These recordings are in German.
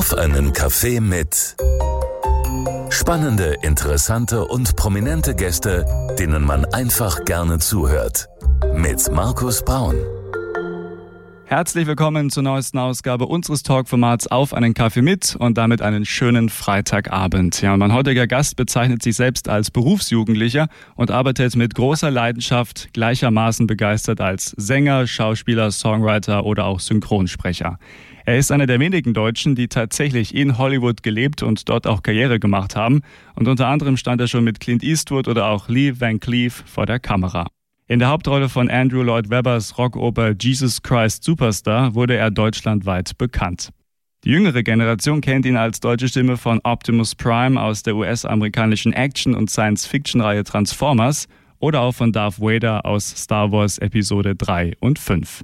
Auf einen Kaffee mit spannende, interessante und prominente Gäste, denen man einfach gerne zuhört. Mit Markus Braun. Herzlich willkommen zur neuesten Ausgabe unseres Talkformats Auf einen Kaffee mit und damit einen schönen Freitagabend. Ja, mein heutiger Gast bezeichnet sich selbst als Berufsjugendlicher und arbeitet mit großer Leidenschaft gleichermaßen begeistert als Sänger, Schauspieler, Songwriter oder auch Synchronsprecher. Er ist einer der wenigen Deutschen, die tatsächlich in Hollywood gelebt und dort auch Karriere gemacht haben. Und unter anderem stand er schon mit Clint Eastwood oder auch Lee Van Cleef vor der Kamera. In der Hauptrolle von Andrew Lloyd Webbers Rockoper Jesus Christ Superstar wurde er deutschlandweit bekannt. Die jüngere Generation kennt ihn als deutsche Stimme von Optimus Prime aus der US-amerikanischen Action- und Science-Fiction-Reihe Transformers oder auch von Darth Vader aus Star Wars Episode 3 und 5.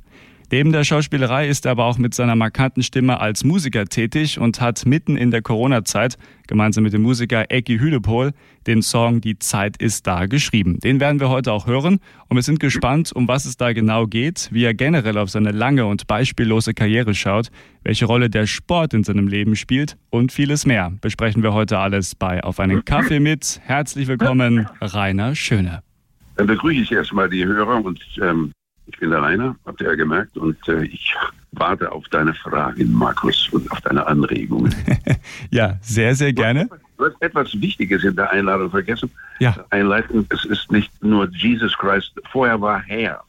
Neben der Schauspielerei ist er aber auch mit seiner markanten Stimme als Musiker tätig und hat mitten in der Corona-Zeit gemeinsam mit dem Musiker Ecki Hüdepohl den Song Die Zeit ist da geschrieben. Den werden wir heute auch hören und wir sind gespannt, um was es da genau geht, wie er generell auf seine lange und beispiellose Karriere schaut, welche Rolle der Sport in seinem Leben spielt und vieles mehr. Besprechen wir heute alles bei Auf einen Kaffee mit. Herzlich willkommen, Rainer Schöne. Dann begrüße ich erstmal die Hörer und ähm, ich bin der Rainer, habt ihr ja gemerkt, und äh, ich warte auf deine Fragen, Markus, und auf deine Anregungen. ja, sehr, sehr gerne. Du hast etwas Wichtiges in der Einladung vergessen. Ja. Einleiten, es ist nicht nur Jesus Christ, vorher war Herr.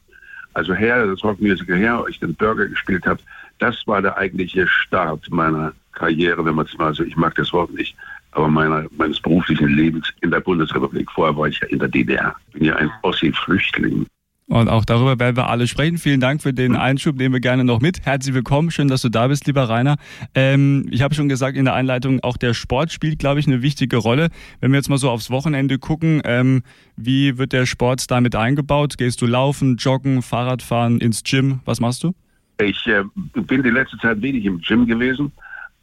Also Herr, das Rockmusical Herr, ich den Burger gespielt habe, das war der eigentliche Start meiner Karriere, wenn man es mal, also ich mag das Wort nicht, aber meiner, meines beruflichen Lebens in der Bundesrepublik. Vorher war ich ja in der DDR. Ich bin ja ein Ossi-Flüchtling. Und auch darüber werden wir alle sprechen. Vielen Dank für den Einschub, nehmen wir gerne noch mit. Herzlich willkommen, schön, dass du da bist, lieber Rainer. Ähm, ich habe schon gesagt in der Einleitung, auch der Sport spielt, glaube ich, eine wichtige Rolle. Wenn wir jetzt mal so aufs Wochenende gucken, ähm, wie wird der Sport damit eingebaut? Gehst du laufen, joggen, Fahrradfahren, ins Gym? Was machst du? Ich äh, bin die letzte Zeit wenig im Gym gewesen.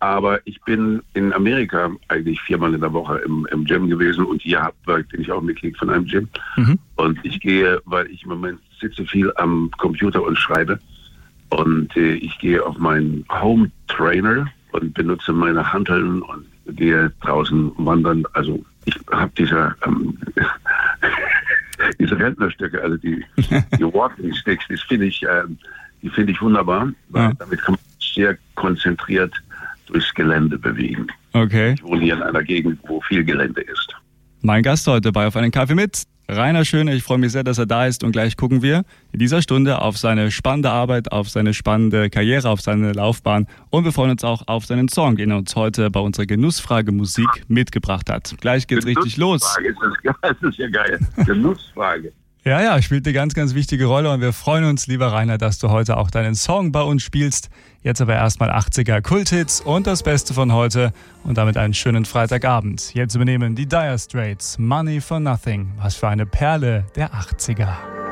Aber ich bin in Amerika eigentlich viermal in der Woche im, im Gym gewesen und hier hab, bin ich auch Mitglied von einem Gym. Mhm. Und ich gehe, weil ich im Moment sitze viel am Computer und schreibe. Und äh, ich gehe auf meinen Home Trainer und benutze meine Hanteln und gehe draußen wandern. Also ich habe diese, ähm, diese Rentnerstücke, also die, die Walking Sticks, das finde ich, äh, die finde ich wunderbar, weil ja. damit kann man sehr konzentriert durchs Gelände bewegen. Okay. Ich wohne hier in einer Gegend, wo viel Gelände ist. Mein Gast heute bei Auf einen Kaffee mit, Rainer Schöne. Ich freue mich sehr, dass er da ist und gleich gucken wir in dieser Stunde auf seine spannende Arbeit, auf seine spannende Karriere, auf seine Laufbahn und wir freuen uns auch auf seinen Song, den er uns heute bei unserer Genussfrage Musik mitgebracht hat. Gleich geht's richtig los. Ist das, das ist ja geil. Genussfrage. Ja, ja, spielt eine ganz, ganz wichtige Rolle und wir freuen uns, lieber Rainer, dass du heute auch deinen Song bei uns spielst. Jetzt aber erstmal 80er Kulthits und das Beste von heute und damit einen schönen Freitagabend. Jetzt übernehmen die Dire Straits Money for Nothing. Was für eine Perle der 80er.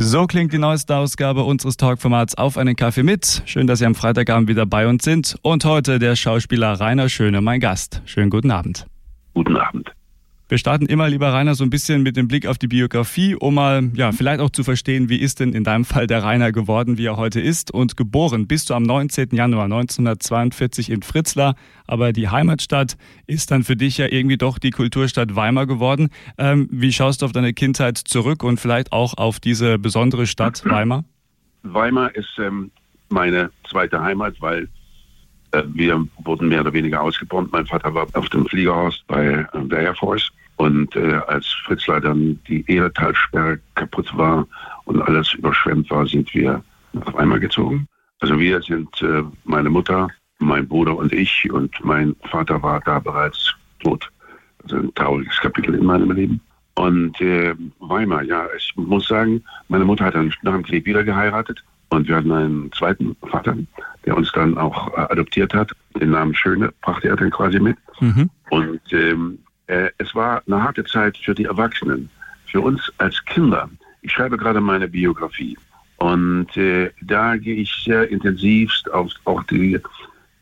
So klingt die neueste Ausgabe unseres Talkformats Auf einen Kaffee mit. Schön, dass Sie am Freitagabend wieder bei uns sind. Und heute der Schauspieler Rainer Schöne, mein Gast. Schönen guten Abend. Guten Abend. Wir starten immer, lieber Rainer, so ein bisschen mit dem Blick auf die Biografie, um mal, ja, vielleicht auch zu verstehen, wie ist denn in deinem Fall der Rainer geworden, wie er heute ist. Und geboren bist du am 19. Januar 1942 in Fritzlar, aber die Heimatstadt ist dann für dich ja irgendwie doch die Kulturstadt Weimar geworden. Ähm, wie schaust du auf deine Kindheit zurück und vielleicht auch auf diese besondere Stadt Weimar? Weimar ist ähm, meine zweite Heimat, weil äh, wir wurden mehr oder weniger ausgebombt. Mein Vater war auf dem Fliegerhorst bei äh, der Air Force. Und äh, als Fritzlar dann die Ehretalsperre kaputt war und alles überschwemmt war, sind wir nach Weimar gezogen. Also wir sind äh, meine Mutter, mein Bruder und ich und mein Vater war da bereits tot. Also ein trauriges Kapitel in meinem Leben. Und äh, Weimar, ja, ich muss sagen, meine Mutter hat dann nach dem Krieg wieder geheiratet und wir hatten einen zweiten Vater, der uns dann auch äh, adoptiert hat. Den Namen Schöne brachte er dann quasi mit. Mhm. Und ähm, äh, es war eine harte Zeit für die Erwachsenen, für uns als Kinder. Ich schreibe gerade meine Biografie. Und äh, da gehe ich sehr intensivst auf auch die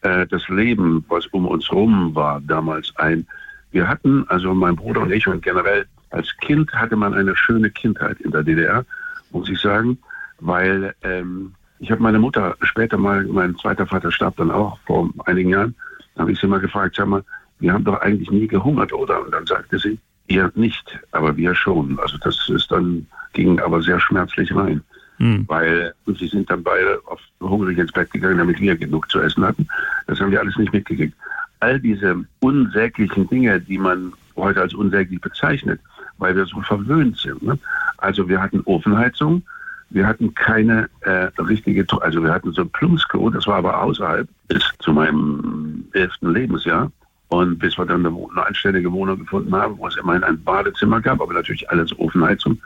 äh, das Leben, was um uns rum war damals ein. Wir hatten, also mein Bruder und ich und generell als Kind hatte man eine schöne Kindheit in der DDR, muss ich sagen, weil ähm, ich habe meine Mutter später mal, mein zweiter Vater starb dann auch vor einigen Jahren, habe ich sie mal gefragt, sag mal, wir haben doch eigentlich nie gehungert, oder? Und dann sagte sie, ihr nicht, aber wir schon. Also das ist dann, ging aber sehr schmerzlich rein. Mhm. Weil sie sind dann beide auf hungrig ins Bett gegangen, damit wir genug zu essen hatten. Das haben wir alles nicht mitgekriegt. All diese unsäglichen Dinge, die man heute als unsäglich bezeichnet, weil wir so verwöhnt sind. Ne? Also wir hatten Ofenheizung, wir hatten keine äh, richtige, also wir hatten so ein Plumpsklo, das war aber außerhalb bis zu meinem elften Lebensjahr. Und bis wir dann eine, eine anständige Wohnung gefunden haben, wo es immerhin ein Badezimmer gab, aber natürlich alles Ofenheizung.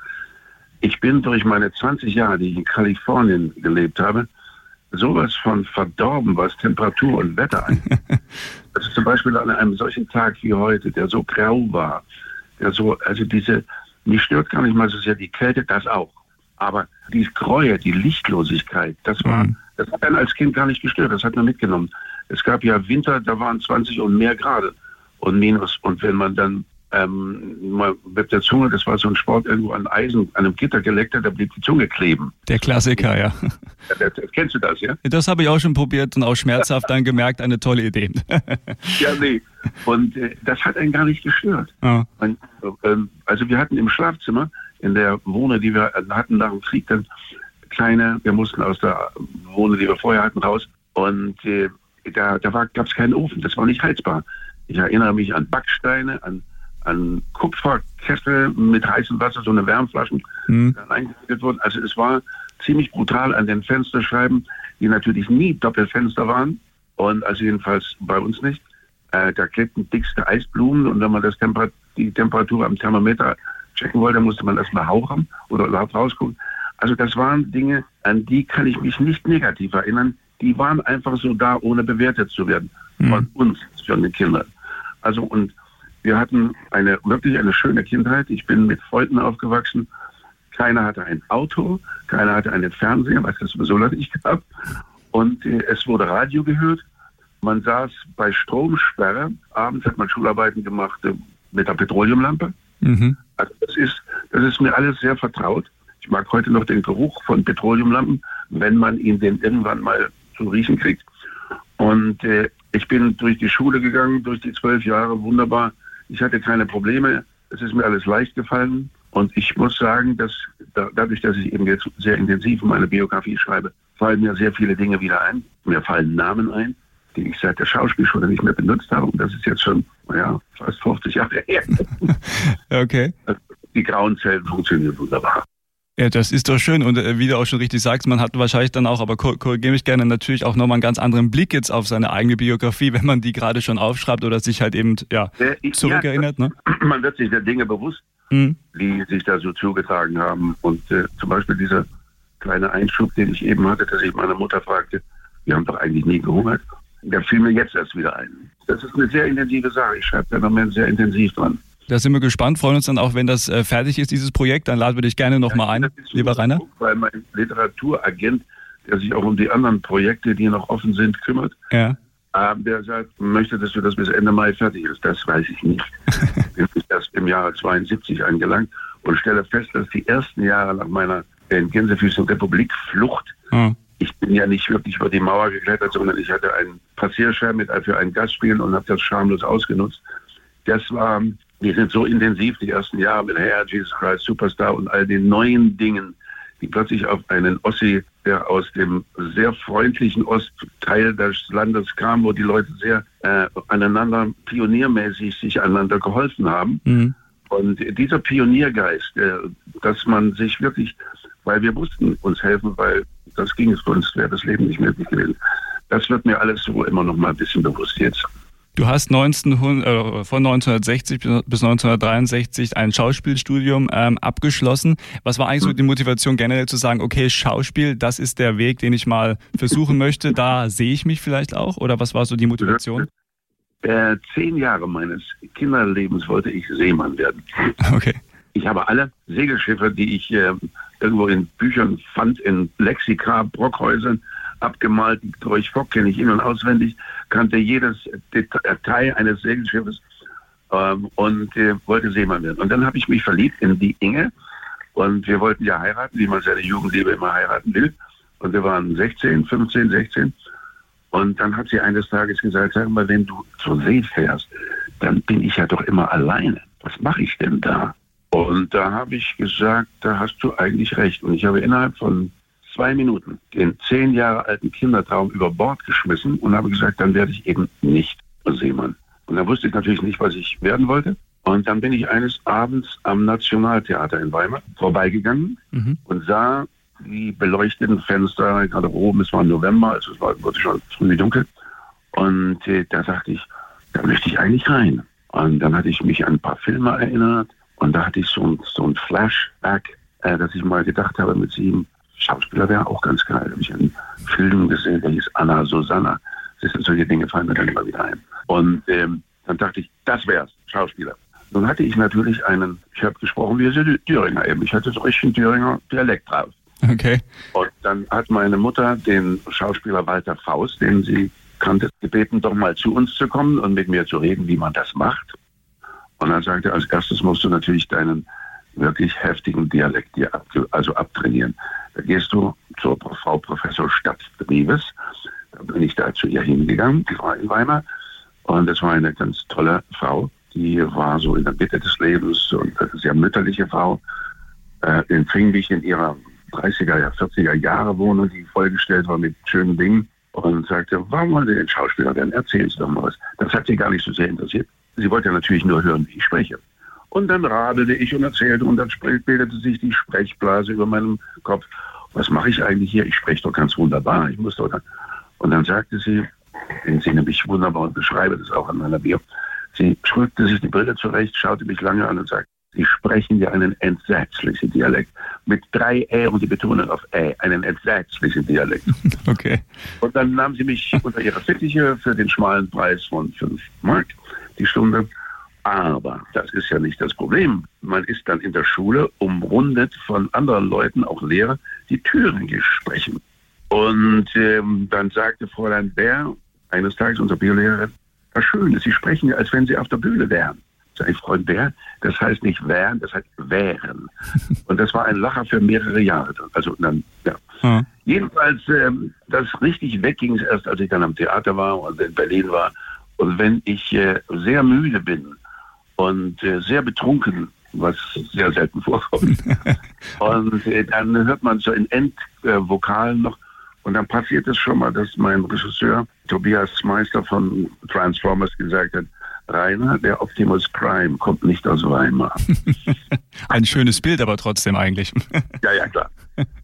Ich bin durch meine 20 Jahre, die ich in Kalifornien gelebt habe, sowas von verdorben, was Temperatur und Wetter angeht. also zum Beispiel an einem solchen Tag wie heute, der so grau war, der so, also diese, mich stört gar nicht mal so sehr die Kälte, das auch. Aber die Gräue, die Lichtlosigkeit, das war, mhm. Das hat einen als Kind gar nicht gestört, das hat man mitgenommen. Es gab ja Winter, da waren 20 und mehr Grad und Minus. Und wenn man dann ähm, mit der Zunge, das war so ein Sport, irgendwo an Eisen, an einem Gitter geleckt hat, da blieb die Zunge kleben. Der Klassiker, ja. ja kennst du das, ja? Das habe ich auch schon probiert und auch schmerzhaft dann gemerkt, eine tolle Idee. ja, nee. Und äh, das hat einen gar nicht gestört. Ja. Und, äh, also wir hatten im Schlafzimmer, in der Wohnung, die wir hatten nach dem Krieg, dann kleine, wir mussten aus der Wohnung, die wir vorher hatten, raus. Und äh, da, da gab es keinen Ofen, das war nicht heizbar. Ich erinnere mich an Backsteine, an, an Kupferkessel mit heißem Wasser, so eine Wärmflaschen mhm. eingewickelt wurden. Also es war ziemlich brutal an den Fensterscheiben, die natürlich nie Doppelfenster waren. Und also jedenfalls bei uns nicht. Äh, da klebten dickste Eisblumen und wenn man das Temper die Temperatur am Thermometer checken wollte, musste man erstmal hauchen oder laut rausgucken. Also das waren Dinge, an die kann ich mich nicht negativ erinnern die waren einfach so da, ohne bewertet zu werden von mhm. uns, von den Kindern. Also und wir hatten eine wirklich eine schöne Kindheit. Ich bin mit Freunden aufgewachsen. Keiner hatte ein Auto, keiner hatte einen Fernseher, was es sowieso noch nicht gab. Und äh, es wurde Radio gehört. Man saß bei Stromsperre. Abends hat man Schularbeiten gemacht äh, mit der Petroleumlampe. Mhm. Also das ist, das ist mir alles sehr vertraut. Ich mag heute noch den Geruch von Petroleumlampen, wenn man ihn denn irgendwann mal zu riechen kriegt. Und äh, ich bin durch die Schule gegangen, durch die zwölf Jahre, wunderbar. Ich hatte keine Probleme. Es ist mir alles leicht gefallen. Und ich muss sagen, dass da, dadurch, dass ich eben jetzt sehr intensiv meine Biografie schreibe, fallen mir sehr viele Dinge wieder ein. Mir fallen Namen ein, die ich seit der Schauspielschule nicht mehr benutzt habe. Und das ist jetzt schon, naja, fast 50 Jahre her. okay. Die grauen Zellen funktionieren wunderbar. Ja, das ist doch schön. Und äh, wie du auch schon richtig sagst, man hat wahrscheinlich dann auch, aber korrigiere mich gerne, natürlich auch nochmal einen ganz anderen Blick jetzt auf seine eigene Biografie, wenn man die gerade schon aufschreibt oder sich halt eben ja, äh, zurückerinnert. Ja, ne? Man wird sich der Dinge bewusst, mhm. die sich da so zugetragen haben. Und äh, zum Beispiel dieser kleine Einschub, den ich eben hatte, dass ich meine Mutter fragte, wir haben doch eigentlich nie gehungert. Der fiel mir jetzt erst wieder ein. Das ist eine sehr intensive Sache. Ich schreibe da im Moment sehr intensiv dran. Da sind wir gespannt, freuen uns dann auch, wenn das äh, fertig ist, dieses Projekt. Dann laden wir dich gerne nochmal ja, ein, lieber Rainer. Weil mein Literaturagent, der sich auch um die anderen Projekte, die noch offen sind, kümmert, ja. äh, der sagt, möchte, dass du das bis Ende Mai fertig ist. Das weiß ich nicht. bin erst im Jahre 72 angelangt und stelle fest, dass die ersten Jahre nach meiner in Gänsefüßchen Republik Flucht mhm. Ich bin ja nicht wirklich über die Mauer geklettert, sondern ich hatte einen Passierschein mit für ein Gastspiel und habe das schamlos ausgenutzt. Das war die sind so intensiv, die ersten Jahre mit Herr Jesus Christ Superstar und all den neuen Dingen, die plötzlich auf einen Ossi, der aus dem sehr freundlichen Ostteil des Landes kam, wo die Leute sehr äh, aneinander pioniermäßig sich einander geholfen haben. Mhm. Und dieser Pioniergeist, äh, dass man sich wirklich, weil wir mussten uns helfen, weil das ging es sonst wäre das Leben nicht möglich gewesen. Das wird mir alles so immer noch mal ein bisschen bewusst jetzt. Du hast 19, äh, von 1960 bis 1963 ein Schauspielstudium ähm, abgeschlossen. Was war eigentlich so die Motivation generell zu sagen, okay, Schauspiel, das ist der Weg, den ich mal versuchen möchte, da sehe ich mich vielleicht auch? Oder was war so die Motivation? Äh, zehn Jahre meines Kinderlebens wollte ich Seemann werden. Okay. Ich habe alle Segelschiffe, die ich äh, irgendwo in Büchern fand, in Lexika, Brockhäusern, abgemalt. Die Troich Fock kenne ich in- und auswendig, kannte jedes Detail eines Segelschiffes ähm, und äh, wollte Seemann werden. Und dann habe ich mich verliebt in die Inge und wir wollten ja heiraten, wie man seine Jugendliebe immer heiraten will. Und wir waren 16, 15, 16. Und dann hat sie eines Tages gesagt, sag mal, wenn du zur See fährst, dann bin ich ja doch immer alleine. Was mache ich denn da? Und da habe ich gesagt, da hast du eigentlich recht. Und ich habe innerhalb von zwei Minuten den zehn Jahre alten Kindertraum über Bord geschmissen und habe gesagt, dann werde ich eben nicht Seemann. Und dann wusste ich natürlich nicht, was ich werden wollte. Und dann bin ich eines Abends am Nationaltheater in Weimar vorbeigegangen mhm. und sah die beleuchteten Fenster, gerade oben, es war November, also es war, wurde schon früh dunkel. Und äh, da sagte ich, da möchte ich eigentlich rein. Und dann hatte ich mich an ein paar Filme erinnert und da hatte ich so ein, so ein Flashback, äh, dass ich mal gedacht habe, mit sieben Schauspieler wäre auch ganz geil. Da habe ich einen Film gesehen, der hieß Anna Susanna. Das sind solche Dinge, fallen mir dann immer wieder ein. Und ähm, dann dachte ich, das wär's, Schauspieler. Nun hatte ich natürlich einen, ich habe gesprochen wie der Thüringer eben. Ich hatte so richtig Thüringer Dialekt drauf. Okay. Und dann hat meine Mutter den Schauspieler Walter Faust, den sie kannte, gebeten, doch mal zu uns zu kommen und mit mir zu reden, wie man das macht. Und dann sagte er, als erstes musst du natürlich deinen wirklich heftigen Dialekt dir ab, also abtrainieren. Da gehst du zur Frau Professor Stadtbrieves. Da bin ich da zu ihr hingegangen, die war in Weimar. Und das war eine ganz tolle Frau. Die war so in der Mitte des Lebens und eine sehr mütterliche Frau. Äh, empfing mich in ihrer 30er, 40er Jahre Wohnung, die vollgestellt war mit schönen Dingen und sagte, warum wollen Sie denn Schauspieler werden? Erzählen Sie doch mal was. Das hat sie gar nicht so sehr interessiert. Sie wollte natürlich nur hören, wie ich spreche. Und dann radelte ich und erzählte und dann bildete sich die Sprechblase über meinem Kopf. Was mache ich eigentlich hier? Ich spreche doch ganz wunderbar. Ich muss doch dann. Und dann sagte sie, den sie nämlich wunderbar und beschreibe das auch an meiner Bio. Sie schrückte sich die Brille zurecht, schaute mich lange an und sagte, Sie sprechen ja einen entsetzlichen Dialekt. Mit drei Ä und die Betonung auf Ä, einen entsetzlichen Dialekt. Okay. Und dann nahm sie mich unter ihre Fittiche für den schmalen Preis von 5 Mark die Stunde. Aber das ist ja nicht das Problem. Man ist dann in der Schule umrundet von anderen Leuten, auch Lehrer, die Thüringisch sprechen. Und ähm, dann sagte Fräulein Bär, eines Tages unsere Biolehrerin, was Schönes, Sie sprechen ja, als wenn Sie auf der Bühne wären ein Freund Bär, das heißt nicht wären, das heißt wären. Und das war ein Lacher für mehrere Jahre. Also dann, ja. ja. Jedenfalls, ähm, das richtig wegging es erst, als ich dann am Theater war und in Berlin war. Und wenn ich äh, sehr müde bin und äh, sehr betrunken, was sehr selten vorkommt, und äh, dann hört man so in Endvokalen noch, und dann passiert es schon mal, dass mein Regisseur Tobias Meister von Transformers gesagt hat, Rainer, der Optimus Prime kommt nicht aus Weimar. Ein schönes Bild, aber trotzdem eigentlich. ja, ja, klar.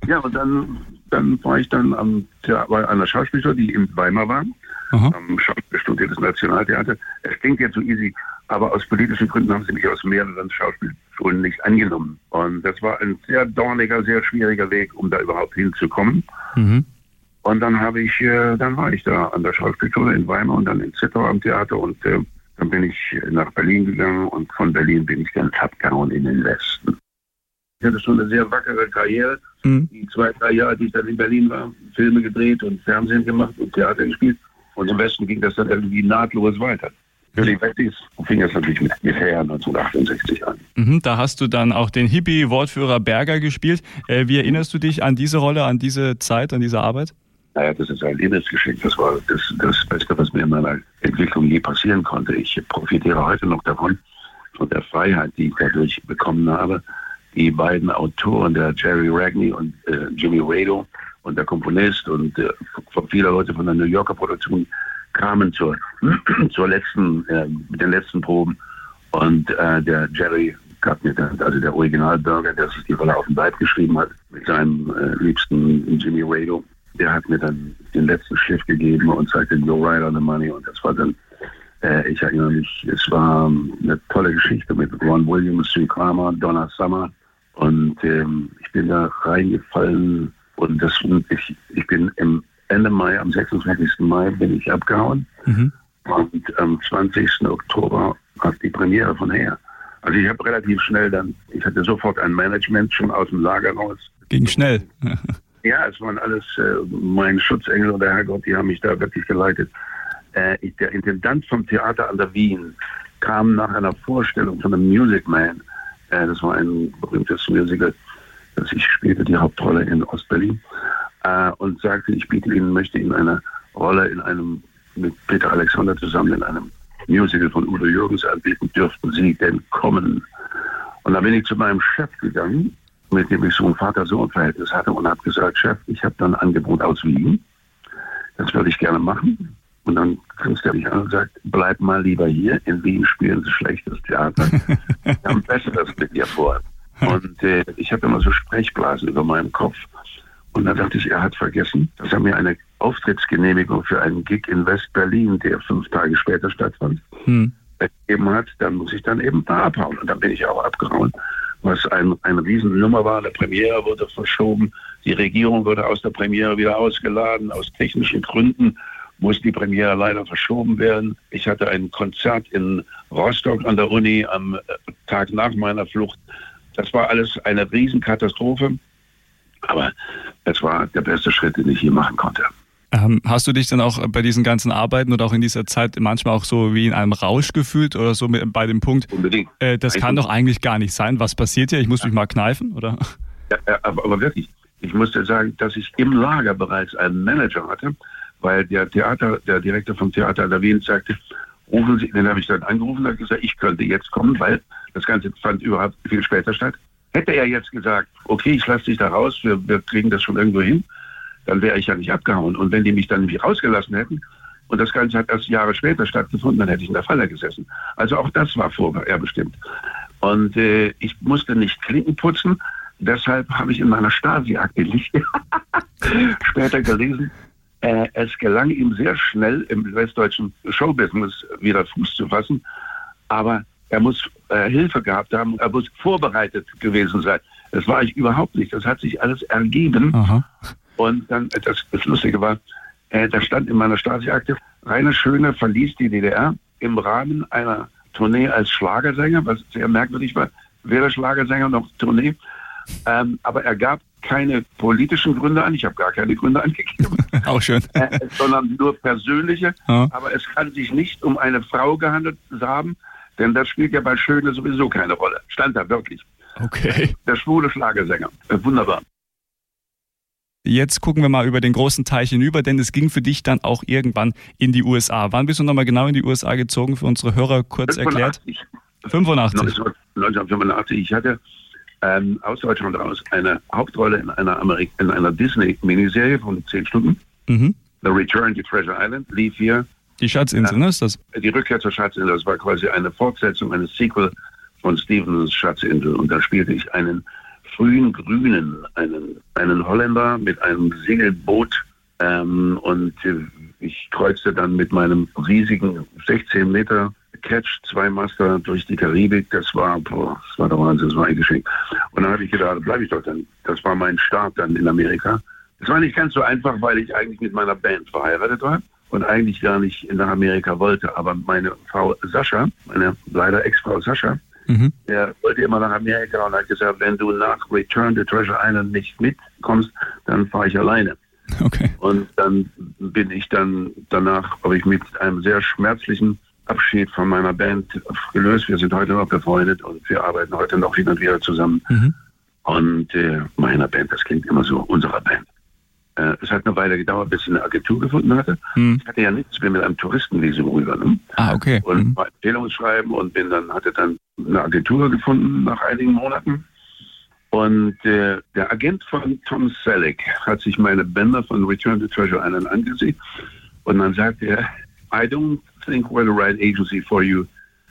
Ja, und dann, dann war ich dann am, bei einer Schauspielschule, die in Weimar war, Aha. am Schauspielstudio des Nationaltheaters. Es klingt jetzt so easy, aber aus politischen Gründen haben sie mich aus mehreren Schauspielschulen nicht angenommen. Und das war ein sehr dorniger, sehr schwieriger Weg, um da überhaupt hinzukommen. Mhm. Und dann habe ich, äh, dann war ich da an der Schauspielschule in Weimar und dann in Zittau am Theater und äh, dann bin ich nach Berlin gegangen und von Berlin bin ich dann abgehauen in den Westen. Ich hatte schon eine sehr wackere Karriere. Mhm. Die zwei, drei Jahre, die ich dann in Berlin war, Filme gedreht und Fernsehen gemacht und Theater gespielt. Und im Westen ging das dann irgendwie nahtlos weiter. Für die Westis fing das natürlich mit, mit her 1968 an. Mhm, da hast du dann auch den Hippie-Wortführer Berger gespielt. Äh, wie erinnerst du dich an diese Rolle, an diese Zeit, an diese Arbeit? Naja, das ist ein Lebensgeschenk. Das war das, das Beste, was mir in meiner Entwicklung je passieren konnte. Ich profitiere heute noch davon, von der Freiheit, die ich dadurch bekommen habe. Die beiden Autoren, der Jerry Ragney und äh, Jimmy Rado und der Komponist und äh, viele Leute von der New Yorker Produktion kamen zur, zur letzten, äh, mit den letzten Proben. Und äh, der Jerry gab mir dann, also der Originalbürger, der sich die Rolle auf den Leib geschrieben hat, mit seinem äh, liebsten Jimmy Rado, der hat mir dann den letzten Schliff gegeben und sagte, go right on the money. Und das war dann, äh, ich erinnere mich, es war eine tolle Geschichte mit Ron Williams, Sue Kramer, Donna Summer. Und ähm, ich bin da reingefallen und das, ich, ich bin im Ende Mai, am 26. Mai bin ich abgehauen. Mhm. Und am 20. Oktober hat die Premiere von her. Also ich habe relativ schnell dann, ich hatte sofort ein Management schon aus dem Lager raus. Ging schnell. Ja, es waren alles äh, mein Schutzengel und der Herrgott, die haben mich da wirklich geleitet. Äh, ich, der Intendant vom Theater an der Wien kam nach einer Vorstellung von einem Music Man. Äh, das war ein berühmtes Musical, das ich spielte die Hauptrolle in Ostberlin äh, und sagte, ich biete Ihnen, möchte Ihnen eine Rolle in einem mit Peter Alexander zusammen in einem Musical von Udo Jürgens anbieten, dürften Sie denn kommen? Und da bin ich zu meinem Chef gegangen, mit dem ich so ein Vater-Sohn-Verhältnis hatte und habe gesagt, Chef, ich habe dann ein Angebot aus Wien. Das würde ich gerne machen. Und dann grinst er mich an und sagt, bleib mal lieber hier. In Wien spielen sie schlechtes Theater. Wir haben Besseres mit dir vor. Und äh, ich habe immer so Sprechblasen über meinem Kopf. Und dann dachte ich, er hat vergessen, dass er mir eine Auftrittsgenehmigung für einen Gig in West-Berlin, der fünf Tage später stattfand, hm. gegeben hat. Dann muss ich dann eben da abhauen. Und dann bin ich auch abgehauen, was ein, eine Riesennummer war. Der Premiere wurde verschoben. Die Regierung wurde aus der Premiere wieder ausgeladen, aus technischen Gründen muss die Premiere leider verschoben werden. Ich hatte ein Konzert in Rostock an der Uni am Tag nach meiner Flucht. Das war alles eine Riesenkatastrophe. Aber es war der beste Schritt, den ich je machen konnte. Ähm, hast du dich dann auch bei diesen ganzen Arbeiten oder auch in dieser Zeit manchmal auch so wie in einem Rausch gefühlt oder so mit, bei dem Punkt, Unbedingt. Äh, das kann doch eigentlich gar nicht sein. Was passiert hier? Ich muss mich mal kneifen, oder? Ja, aber, aber wirklich. Ich musste sagen, dass ich im Lager bereits einen Manager hatte, weil der Theater, der Direktor vom Theater der Wien sagte, rufen Sie, den habe ich dann angerufen und gesagt, ich könnte jetzt kommen, weil das Ganze fand überhaupt viel später statt. Hätte er jetzt gesagt, okay, ich lasse dich da raus, wir, wir kriegen das schon irgendwo hin, dann wäre ich ja nicht abgehauen. Und wenn die mich dann nicht rausgelassen hätten, und das Ganze hat erst Jahre später stattgefunden, dann hätte ich in der Falle gesessen. Also auch das war vorher bestimmt. Und äh, ich musste nicht Klinken putzen. Deshalb habe ich in meiner Stasi-Akte später gelesen, äh, es gelang ihm sehr schnell im westdeutschen Showbusiness wieder Fuß zu fassen, aber er muss äh, Hilfe gehabt haben, er muss vorbereitet gewesen sein. Das war ich überhaupt nicht. Das hat sich alles ergeben. Aha. Und dann, das, das Lustige war, äh, da stand in meiner Stasi-Akte, Rainer Schöne verließ die DDR im Rahmen einer Tournee als Schlagersänger, was sehr merkwürdig war, weder Schlagersänger noch Tournee. Ähm, aber er gab keine politischen Gründe an, ich habe gar keine Gründe angegeben. Auch schön. Äh, sondern nur persönliche. Ja. Aber es kann sich nicht um eine Frau gehandelt haben, denn das spielt ja bei Schöne sowieso keine Rolle. Stand da wirklich. Okay. Der schwule Schlagersänger. Äh, wunderbar. Jetzt gucken wir mal über den großen Teich hinüber, denn es ging für dich dann auch irgendwann in die USA. Wann bist du nochmal genau in die USA gezogen, für unsere Hörer kurz 85. erklärt? 85. 1985. Ich hatte ähm, aus Deutschland raus eine Hauptrolle in einer, in einer Disney-Miniserie von zehn Stunden. Mhm. The Return to Treasure Island lief hier. Die Schatzinsel, ne, ist das? Die Rückkehr zur Schatzinsel. Das war quasi eine Fortsetzung, eine Sequel von Stevens Schatzinsel. Und da spielte ich einen frühen Grünen, einen, einen Holländer mit einem Segelboot. Ähm, und ich kreuzte dann mit meinem riesigen 16 Meter Catch, zwei Master durch die Karibik. Das war, boah, das war der Wahnsinn, das war ein Geschenk. Und dann habe ich gedacht, bleibe ich doch dann. Das war mein Start dann in Amerika. Es war nicht ganz so einfach, weil ich eigentlich mit meiner Band verheiratet war und eigentlich gar nicht nach Amerika wollte. Aber meine Frau Sascha, meine leider Ex-Frau Sascha, mhm. der wollte immer nach Amerika und hat gesagt, wenn du nach Return to Treasure Island nicht mitkommst, dann fahre ich alleine. Okay. Und dann bin ich dann danach, habe ich mit einem sehr schmerzlichen Abschied von meiner Band gelöst. Wir sind heute noch befreundet und wir arbeiten heute noch hin und wieder zusammen. Mhm. Und äh, meiner Band, das klingt immer so, unserer Band. Äh, es hat eine Weile gedauert, bis ich eine Agentur gefunden hatte. Mhm. Ich hatte ja nichts, bin mit einem Touristenvisum rüber. Ne? Ah, okay. Und mhm. Empfehlungsschreiben und bin dann, hatte dann eine Agentur gefunden nach einigen Monaten. Und äh, der Agent von Tom Selleck hat sich meine Bänder von Return to Treasure Island angesehen. Und dann sagte er, I don't think we're the right agency for you.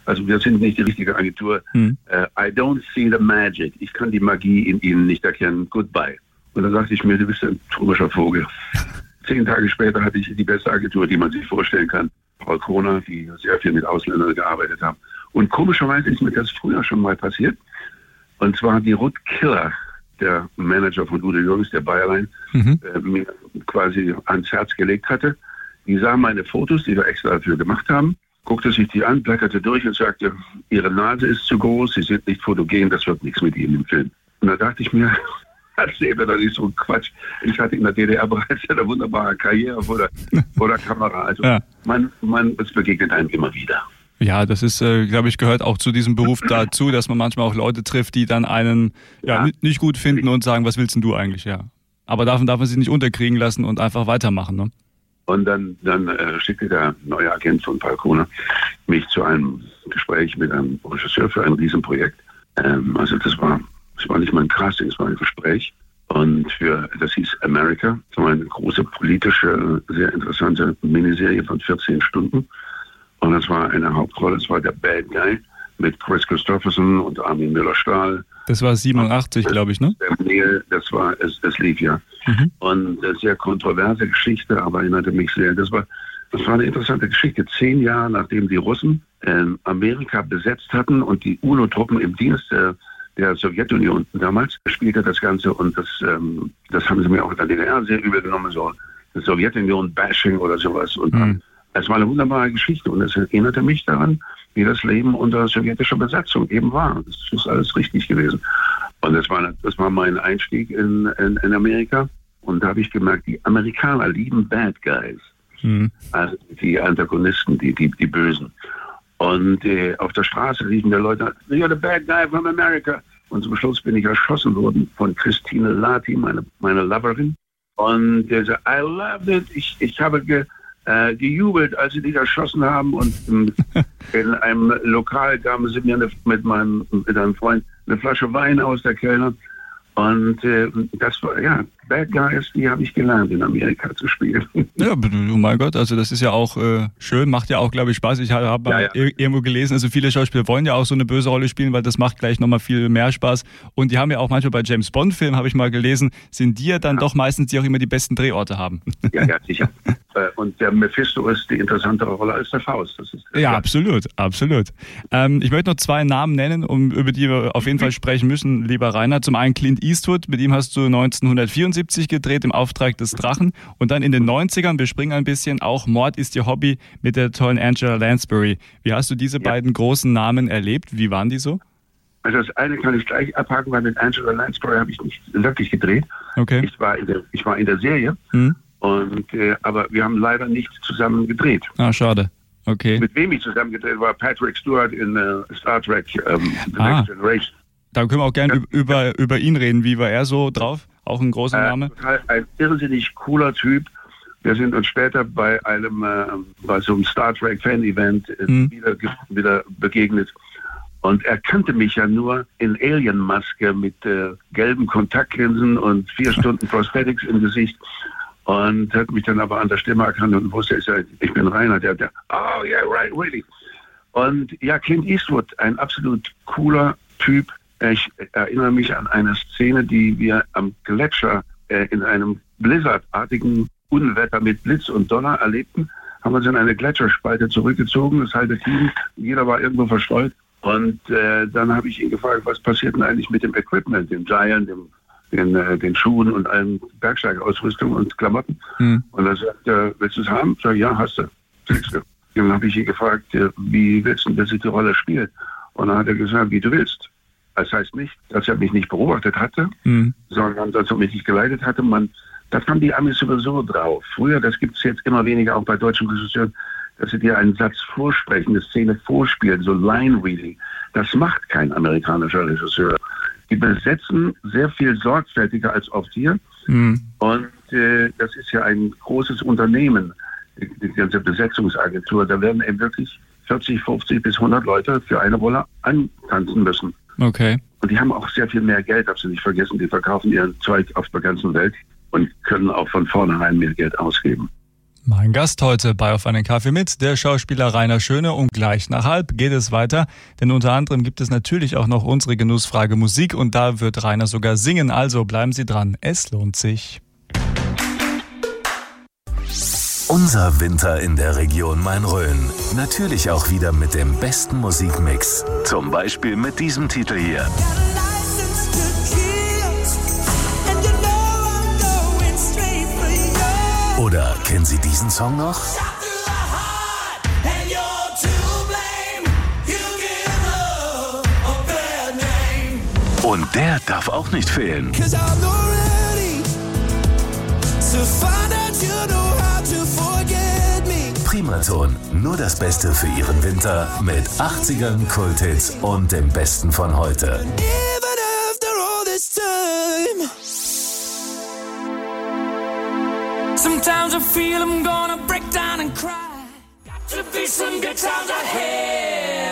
Also wir sind nicht die richtige Agentur. Hm. Uh, I don't see the magic. Ich kann die Magie in Ihnen nicht erkennen. Goodbye. Und dann sagte ich mir, du bist ein tropischer Vogel. Zehn Tage später hatte ich die beste Agentur, die man sich vorstellen kann. Paul Kroner, die sehr viel mit Ausländern gearbeitet haben. Und komischerweise ist mir das früher schon mal passiert. Und zwar die Ruth Killer, der Manager von Udo Jürgens, der Bayerlein, mhm. äh, mir quasi ans Herz gelegt hatte. Die sah meine Fotos, die wir extra dafür gemacht haben, guckte sich die an, blätterte durch und sagte, Ihre Nase ist zu groß, Sie sind nicht fotogen, das wird nichts mit Ihnen im Film. Und da dachte ich mir, erzähl mir doch nicht so Quatsch. Ich hatte in der DDR bereits eine wunderbare Karriere vor der, vor der Kamera. Also ja. man, man, es begegnet einem immer wieder. Ja, das ist, äh, glaube ich, gehört auch zu diesem Beruf dazu, dass man manchmal auch Leute trifft, die dann einen ja, ja. nicht gut finden und sagen, was willst denn du eigentlich, ja. Aber davon darf man sich nicht unterkriegen lassen und einfach weitermachen, ne? Und dann, dann äh, schickte der neue Agent von Falcone mich zu einem Gespräch mit einem Regisseur für ein Riesenprojekt. Ähm, also das war, das war nicht mal ein Casting, es war ein Gespräch. Und für, das hieß America. Das war eine große politische, sehr interessante Miniserie von 14 Stunden. Und das war eine Hauptrolle, das war der Bad Guy mit Chris Christopherson und Armin Müller-Stahl. Das war 87, glaube ich, ne? Das war, es, es lief ja. Mhm. Und eine sehr kontroverse Geschichte, aber erinnerte mich sehr. Das war, das war eine interessante Geschichte. Zehn Jahre nachdem die Russen äh, Amerika besetzt hatten und die UNO-Truppen im Dienst äh, der Sowjetunion damals spielte das Ganze und das, ähm, das haben sie mir auch in der DDR sehr übel genommen, so Sowjetunion-Bashing oder sowas. Und mhm. Es war eine wunderbare Geschichte und es erinnerte mich daran, wie das Leben unter sowjetischer Besatzung eben war. Das ist alles richtig gewesen. Und das war, das war mein Einstieg in, in, in Amerika. Und da habe ich gemerkt, die Amerikaner lieben Bad Guys. Mhm. Also die Antagonisten, die, die, die Bösen. Und äh, auf der Straße riefen die Leute, you're the bad guy from America. Und zum Schluss bin ich erschossen worden von Christine Lati, meine, meine Loverin. Und der sagt, I loved it. Ich, ich habe ge, äh, gejubelt, als sie dich erschossen haben. Und in, in einem Lokal gaben sie mir eine, mit meinem mit einem Freund eine Flasche Wein aus der Kellner. Und äh, das war, ja, Bad Guys, die habe ich gelernt in Amerika zu spielen. Ja, oh mein Gott, also das ist ja auch äh, schön, macht ja auch, glaube ich, Spaß. Ich habe ja, ja. irgendwo gelesen, also viele Schauspieler wollen ja auch so eine böse Rolle spielen, weil das macht gleich nochmal viel mehr Spaß. Und die haben ja auch manchmal bei James Bond-Filmen, habe ich mal gelesen, sind die ja dann ja. doch meistens, die auch immer die besten Drehorte haben. Ja, ja, sicher. Äh, und der Mephisto ist die interessantere Rolle als der Faust. Das ist ja, absolut, absolut. Ähm, ich möchte noch zwei Namen nennen, um, über die wir auf jeden Fall sprechen müssen, lieber Rainer. Zum einen Clint Eastwood, mit ihm hast du 1974 gedreht im Auftrag des Drachen. Und dann in den 90ern, wir springen ein bisschen, auch Mord ist ihr Hobby mit der tollen Angela Lansbury. Wie hast du diese ja. beiden großen Namen erlebt? Wie waren die so? Also das eine kann ich gleich abhaken, weil mit Angela Lansbury habe ich nicht wirklich gedreht. Okay. Ich war in der, ich war in der Serie. Hm. Und, äh, aber wir haben leider nicht zusammen gedreht. Ah, schade. Okay. Mit wem ich zusammen gedreht war Patrick Stewart in uh, Star Trek um, The ah. Next Generation. Da können wir auch gerne über, über ihn reden. Wie war er so drauf? Auch ein großer äh, Name? Ein irrsinnig cooler Typ. Wir sind uns später bei einem, äh, bei so einem Star Trek Fan-Event äh, hm. wieder, wieder begegnet. Und er kannte mich ja nur in Alien-Maske mit äh, gelben Kontaktlinsen und vier Stunden Prosthetics im Gesicht und hat mich dann aber an der Stimme erkannt und wusste, ich bin Rainer, der, der, oh yeah, right, really. Und ja, Clint Eastwood, ein absolut cooler Typ. Ich erinnere mich an eine Szene, die wir am Gletscher äh, in einem Blizzardartigen Unwetter mit Blitz und Donner erlebten. Haben uns in eine Gletscherspalte zurückgezogen, das halbe Team, jeder war irgendwo verstreut. Und äh, dann habe ich ihn gefragt, was passiert denn eigentlich mit dem Equipment, dem Giant, dem den, äh, den Schuhen und allen Bergsteigerausrüstung und Klamotten. Mhm. Und dann sagt er, willst du es haben? Sag ja, hast du. Kriegst du. Dann habe ich ihn gefragt, wie willst du, dass ich die Rolle spiele? Und dann hat er gesagt, wie du willst. Das heißt nicht, dass er mich nicht beobachtet hatte, mhm. sondern dass er mich nicht geleitet hatte. Man, das haben die Amis sowieso drauf. Früher, das gibt es jetzt immer weniger auch bei deutschen Regisseuren, dass sie dir einen Satz vorsprechen, eine Szene vorspielen, so Line-Reading. Das macht kein amerikanischer Regisseur die besetzen sehr viel sorgfältiger als oft hier. Mhm. Und äh, das ist ja ein großes Unternehmen, die, die, ganze Besetzungsagentur. Da werden eben wirklich 40, 50 bis 100 Leute für eine Rolle antanzen müssen. Okay. Und die haben auch sehr viel mehr Geld, darfst du nicht vergessen. Die verkaufen ihren Zeug auf der ganzen Welt und können auch von vornherein mehr Geld ausgeben. Mein Gast heute bei Auf einen Kaffee mit, der Schauspieler Rainer Schöne und gleich nach halb geht es weiter, denn unter anderem gibt es natürlich auch noch unsere Genussfrage Musik und da wird Rainer sogar singen, also bleiben Sie dran, es lohnt sich. Unser Winter in der Region Main-Rhön. Natürlich auch wieder mit dem besten Musikmix. Zum Beispiel mit diesem Titel hier. Oder kennen Sie diesen Song noch? Und der darf auch nicht fehlen. Primaton, nur das Beste für Ihren Winter mit 80ern, Kulthits und dem Besten von heute. Sometimes I feel I'm gonna break down and cry. Got to be some good times ahead.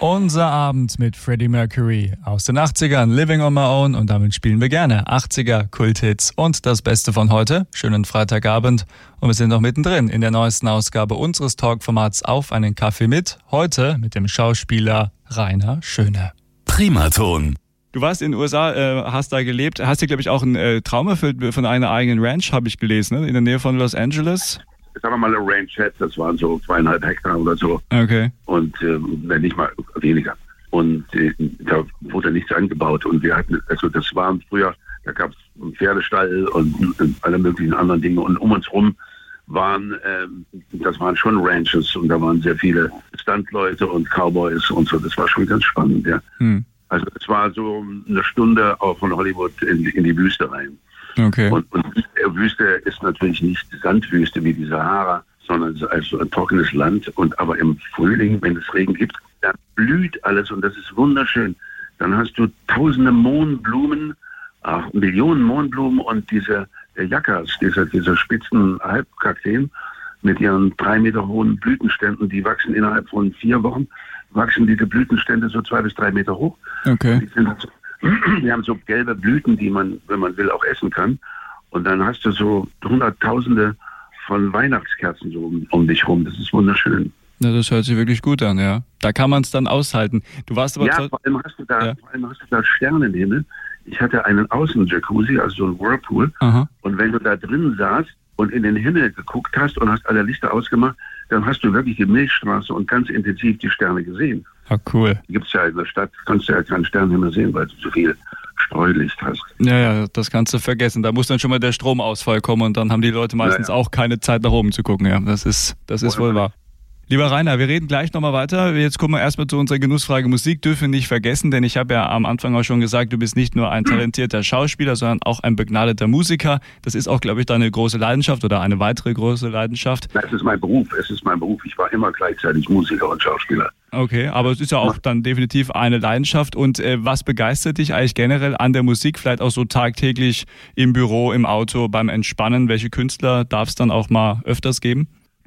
Unser Abend mit Freddie Mercury aus den 80ern, Living on My Own und damit spielen wir gerne 80er Kulthits und das Beste von heute. Schönen Freitagabend und wir sind noch mittendrin in der neuesten Ausgabe unseres Talkformats Auf einen Kaffee mit. Heute mit dem Schauspieler Rainer Schöne. Primaton. Du warst in den USA, äh, hast da gelebt, hast dir, glaube ich, auch einen äh, Traum erfüllt von einer eigenen Ranch, habe ich gelesen, ne? in der Nähe von Los Angeles. Sagen wir mal eine Ranchette, das waren so zweieinhalb Hektar oder so. Okay. Und äh, nicht mal weniger. Und äh, da wurde nichts angebaut. Und wir hatten, also das waren früher, da gab es einen Pferdestall und, und, alle möglichen anderen Dinge. Und um uns rum waren, äh, das waren schon Ranches und da waren sehr viele Standleute und Cowboys und so. Das war schon ganz spannend, ja. Hm. Also es war so eine Stunde auch von Hollywood in, in die Wüste rein. Okay. Und, und Wüste ist natürlich nicht Sandwüste wie die Sahara, sondern es ist also ein trockenes Land. Und aber im Frühling, wenn es Regen gibt, da blüht alles und das ist wunderschön. Dann hast du tausende Mohnblumen, ach, Millionen Mohnblumen und diese Jackas, diese, diese spitzen Halbkakteen mit ihren drei Meter hohen Blütenständen, die wachsen innerhalb von vier Wochen wachsen diese Blütenstände so zwei bis drei Meter hoch. Okay. Die, sind, die haben so gelbe Blüten, die man, wenn man will, auch essen kann. Und dann hast du so Hunderttausende von Weihnachtskerzen so um, um dich rum. Das ist wunderschön. Ja, das hört sich wirklich gut an, ja. Da kann man es dann aushalten. Du warst aber ja, vor allem hast du da, ja. vor allem hast du da Sternenhimmel. Ich hatte einen Außenjacuzzi, also so ein Whirlpool. Aha. Und wenn du da drin saßt und in den Himmel geguckt hast und hast alle Lichter ausgemacht, dann hast du wirklich die Milchstraße und ganz intensiv die Sterne gesehen. Ah, cool. Gibt es ja in der Stadt, kannst du ja keinen Sternenhimmel sehen, weil du so viel Streulicht hast. Ja, ja, das kannst du vergessen. Da muss dann schon mal der Stromausfall kommen und dann haben die Leute meistens ja, ja. auch keine Zeit nach oben zu gucken. Ja, das ist, das ist wohl wahr. Lieber Rainer, wir reden gleich nochmal weiter. Jetzt kommen wir erstmal zu unserer Genussfrage. Musik dürfen wir nicht vergessen, denn ich habe ja am Anfang auch schon gesagt, du bist nicht nur ein talentierter Schauspieler, sondern auch ein begnadeter Musiker. Das ist auch, glaube ich, deine große Leidenschaft oder eine weitere große Leidenschaft. Es ist mein Beruf. Es ist mein Beruf. Ich war immer gleichzeitig Musiker und Schauspieler. Okay, aber es ist ja auch dann definitiv eine Leidenschaft. Und äh, was begeistert dich eigentlich generell an der Musik? Vielleicht auch so tagtäglich im Büro, im Auto, beim Entspannen? Welche Künstler darf es dann auch mal öfters geben?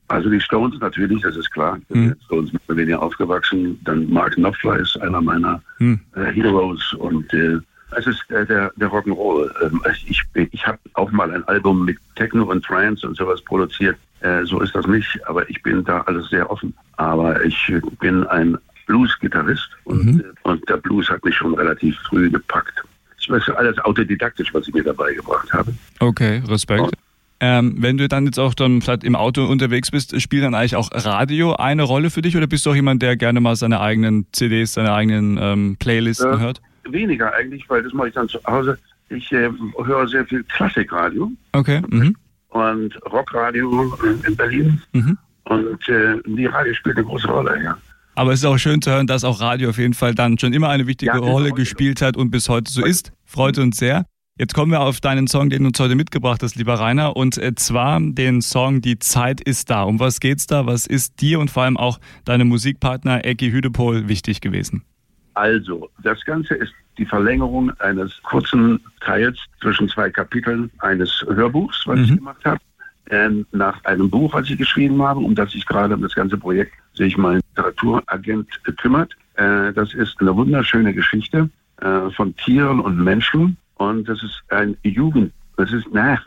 Also die Stones natürlich, das ist klar. Mhm. Stones mit weniger aufgewachsen. Dann Mark Knopfler ist einer meiner mhm. äh, Heroes und äh, es ist äh, der, der Rock'n'Roll. Ähm, ich ich habe auch mal ein Album mit Techno und Trance und sowas produziert. Äh, so ist das nicht, aber ich bin da alles sehr offen. Aber ich bin ein Blues-Gitarrist und, mhm. Äh, und der Blues hat mich schon relativ früh gepackt. Das ist alles autodidaktisch, was ich mir dabei gebracht habe. Okay, Respekt. Und ähm, wenn du dann jetzt auch dann vielleicht im Auto unterwegs bist, spielt dann eigentlich auch Radio eine Rolle für dich oder bist du auch jemand, der gerne mal seine eigenen CDs, seine eigenen ähm, Playlisten äh, hört? Weniger eigentlich, weil das mache ich dann zu Hause. Ich äh, höre sehr viel Klassikradio. Okay. Mhm. Und Rockradio in Berlin. Mhm. Und äh, die Radio spielt eine große Rolle, ja. Aber es ist auch schön zu hören, dass auch Radio auf jeden Fall dann schon immer eine wichtige ja, Rolle gespielt hat und bis heute so ist. Freut uns sehr. Jetzt kommen wir auf deinen Song, den du uns heute mitgebracht hast, lieber Rainer, und äh, zwar den Song Die Zeit ist da. Um was geht's da? Was ist dir und vor allem auch deinem Musikpartner Ecki Hüdepol wichtig gewesen? Also, das Ganze ist die Verlängerung eines kurzen Teils zwischen zwei Kapiteln eines Hörbuchs, was mhm. ich gemacht habe. Ähm, nach einem Buch, was ich geschrieben habe, um das ich gerade um das ganze Projekt sich mein Literaturagent kümmert. Äh, das ist eine wunderschöne Geschichte äh, von Tieren und Menschen und das ist ein Jugend, das ist, na,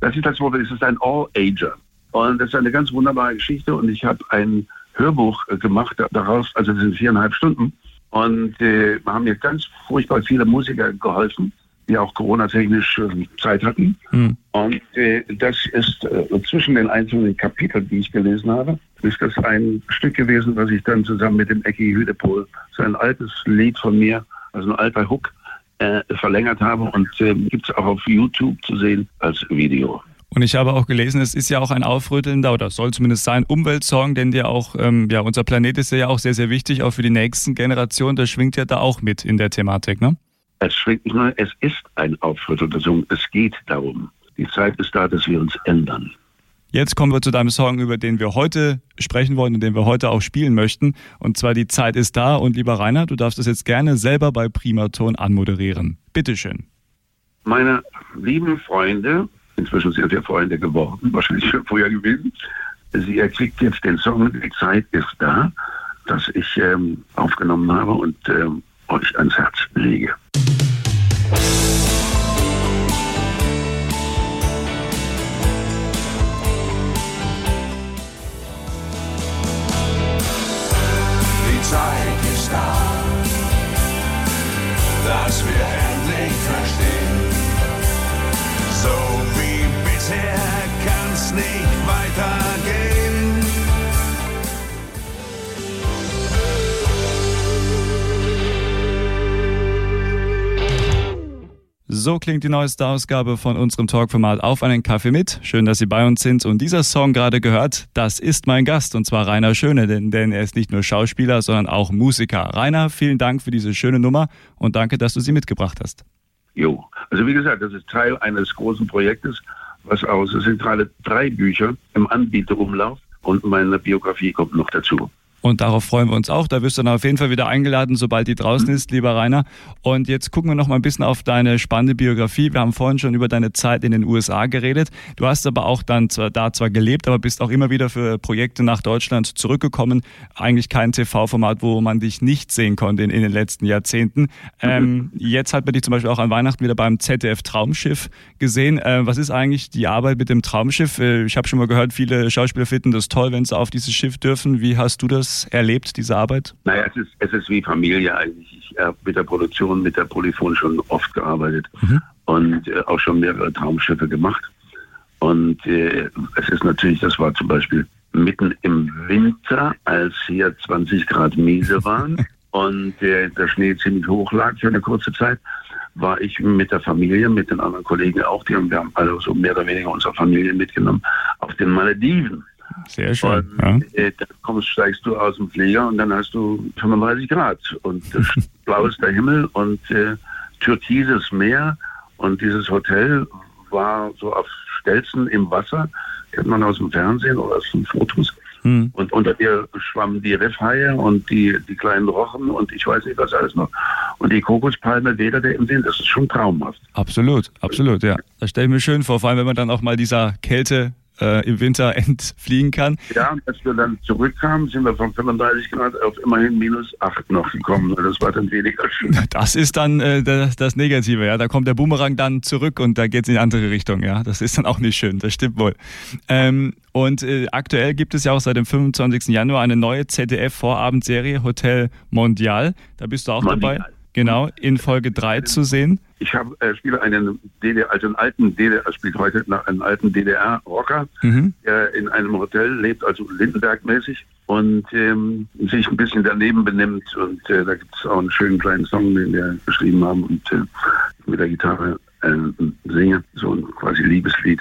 das ist das Wort, es ist ein All-Ager. Und das ist eine ganz wunderbare Geschichte und ich habe ein Hörbuch äh, gemacht daraus, also das sind viereinhalb Stunden. Und äh, haben mir ganz furchtbar viele Musiker geholfen, die auch Corona-technisch äh, Zeit hatten. Mhm. Und äh, das ist äh, zwischen den einzelnen Kapiteln, die ich gelesen habe, ist das ein Stück gewesen, was ich dann zusammen mit dem Ecki Hüdepol, so ein altes Lied von mir, also ein alter Hook, äh, verlängert habe und äh, gibt es auch auf YouTube zu sehen als Video. Und ich habe auch gelesen, es ist ja auch ein aufrüttelnder oder soll zumindest sein Umweltsong, denn der auch, ähm, ja, unser Planet ist ja auch sehr, sehr wichtig, auch für die nächsten Generationen. Das schwingt ja da auch mit in der Thematik, ne? Es schwingt nicht nur, es ist ein Auftritt und es geht darum. Die Zeit ist da, dass wir uns ändern. Jetzt kommen wir zu deinem Song, über den wir heute sprechen wollen und den wir heute auch spielen möchten. Und zwar Die Zeit ist da. Und lieber Rainer, du darfst das jetzt gerne selber bei Primaton anmoderieren. Bitteschön. Meine lieben Freunde, inzwischen sind wir Freunde geworden, wahrscheinlich schon früher gewesen, sie erkriegt jetzt den Song Die Zeit ist da, das ich ähm, aufgenommen habe und ähm, euch ans Herz lege. Dass wir endlich verstehen. So wie bisher kann's nicht weitergehen. So klingt die neueste Ausgabe von unserem Talkformat Auf einen Kaffee mit. Schön, dass Sie bei uns sind. Und dieser Song gerade gehört, das ist mein Gast und zwar Rainer Schöne, denn, denn er ist nicht nur Schauspieler, sondern auch Musiker. Rainer, vielen Dank für diese schöne Nummer und danke, dass du sie mitgebracht hast. Jo, also wie gesagt, das ist Teil eines großen Projektes, was aus, es sind gerade drei Bücher im Anbieterumlauf und meine Biografie kommt noch dazu. Und darauf freuen wir uns auch. Da wirst du dann auf jeden Fall wieder eingeladen, sobald die draußen ist, lieber Rainer. Und jetzt gucken wir noch mal ein bisschen auf deine spannende Biografie. Wir haben vorhin schon über deine Zeit in den USA geredet. Du hast aber auch dann zwar, da zwar gelebt, aber bist auch immer wieder für Projekte nach Deutschland zurückgekommen. Eigentlich kein TV-Format, wo man dich nicht sehen konnte in, in den letzten Jahrzehnten. Ähm, jetzt hat man dich zum Beispiel auch an Weihnachten wieder beim ZDF Traumschiff gesehen. Äh, was ist eigentlich die Arbeit mit dem Traumschiff? Äh, ich habe schon mal gehört, viele Schauspieler finden das toll, wenn sie auf dieses Schiff dürfen. Wie hast du das erlebt, diese Arbeit? Naja, es ist, es ist wie Familie eigentlich. Ich habe mit der Produktion, mit der Polyphon schon oft gearbeitet mhm. und äh, auch schon mehrere Traumschiffe gemacht. Und äh, es ist natürlich, das war zum Beispiel mitten im Winter, als hier 20 Grad Miese waren und äh, der Schnee ziemlich hoch lag für eine kurze Zeit, war ich mit der Familie, mit den anderen Kollegen auch, die haben, wir haben alle so mehr oder weniger unsere Familie mitgenommen, auf den Malediven. Sehr schön. Und, ja. äh, dann kommst, steigst du aus dem Flieger und dann hast du 35 Grad und blau ist der Himmel und äh, türkises Meer und dieses Hotel war so auf Stelzen im Wasser, kennt man aus dem Fernsehen oder aus den Fotos. Hm. Und unter dir schwammen die Riffhaie und die, die kleinen Rochen und ich weiß nicht was alles noch. Und die Kokospalme weder der im Sinn. Das ist schon traumhaft. Absolut, absolut, ja. Das stelle ich mir schön vor, vor allem wenn man dann auch mal dieser Kälte äh, im Winter entfliehen kann. Ja, und als wir dann zurückkamen, sind wir von 35 Grad auf immerhin minus 8 noch gekommen. Das war dann weniger schön. Das ist dann äh, das, das, Negative, ja. Da kommt der Boomerang dann zurück und da geht es in die andere Richtung, ja. Das ist dann auch nicht schön, das stimmt wohl. Ähm, und äh, aktuell gibt es ja auch seit dem 25. Januar eine neue ZDF-Vorabendserie Hotel Mondial. Da bist du auch Mondial. dabei. Genau, in Folge 3 zu sehen. Ich habe äh, spiele einen DDR, also einen alten DDR, spielt heute nach einem alten DDR-Rocker, mhm. der in einem Hotel lebt, also Lindenberg-mäßig und ähm, sich ein bisschen daneben benimmt. Und äh, da gibt es auch einen schönen kleinen Song, den wir geschrieben haben und äh, mit der Gitarre äh, singe, so ein quasi Liebeslied.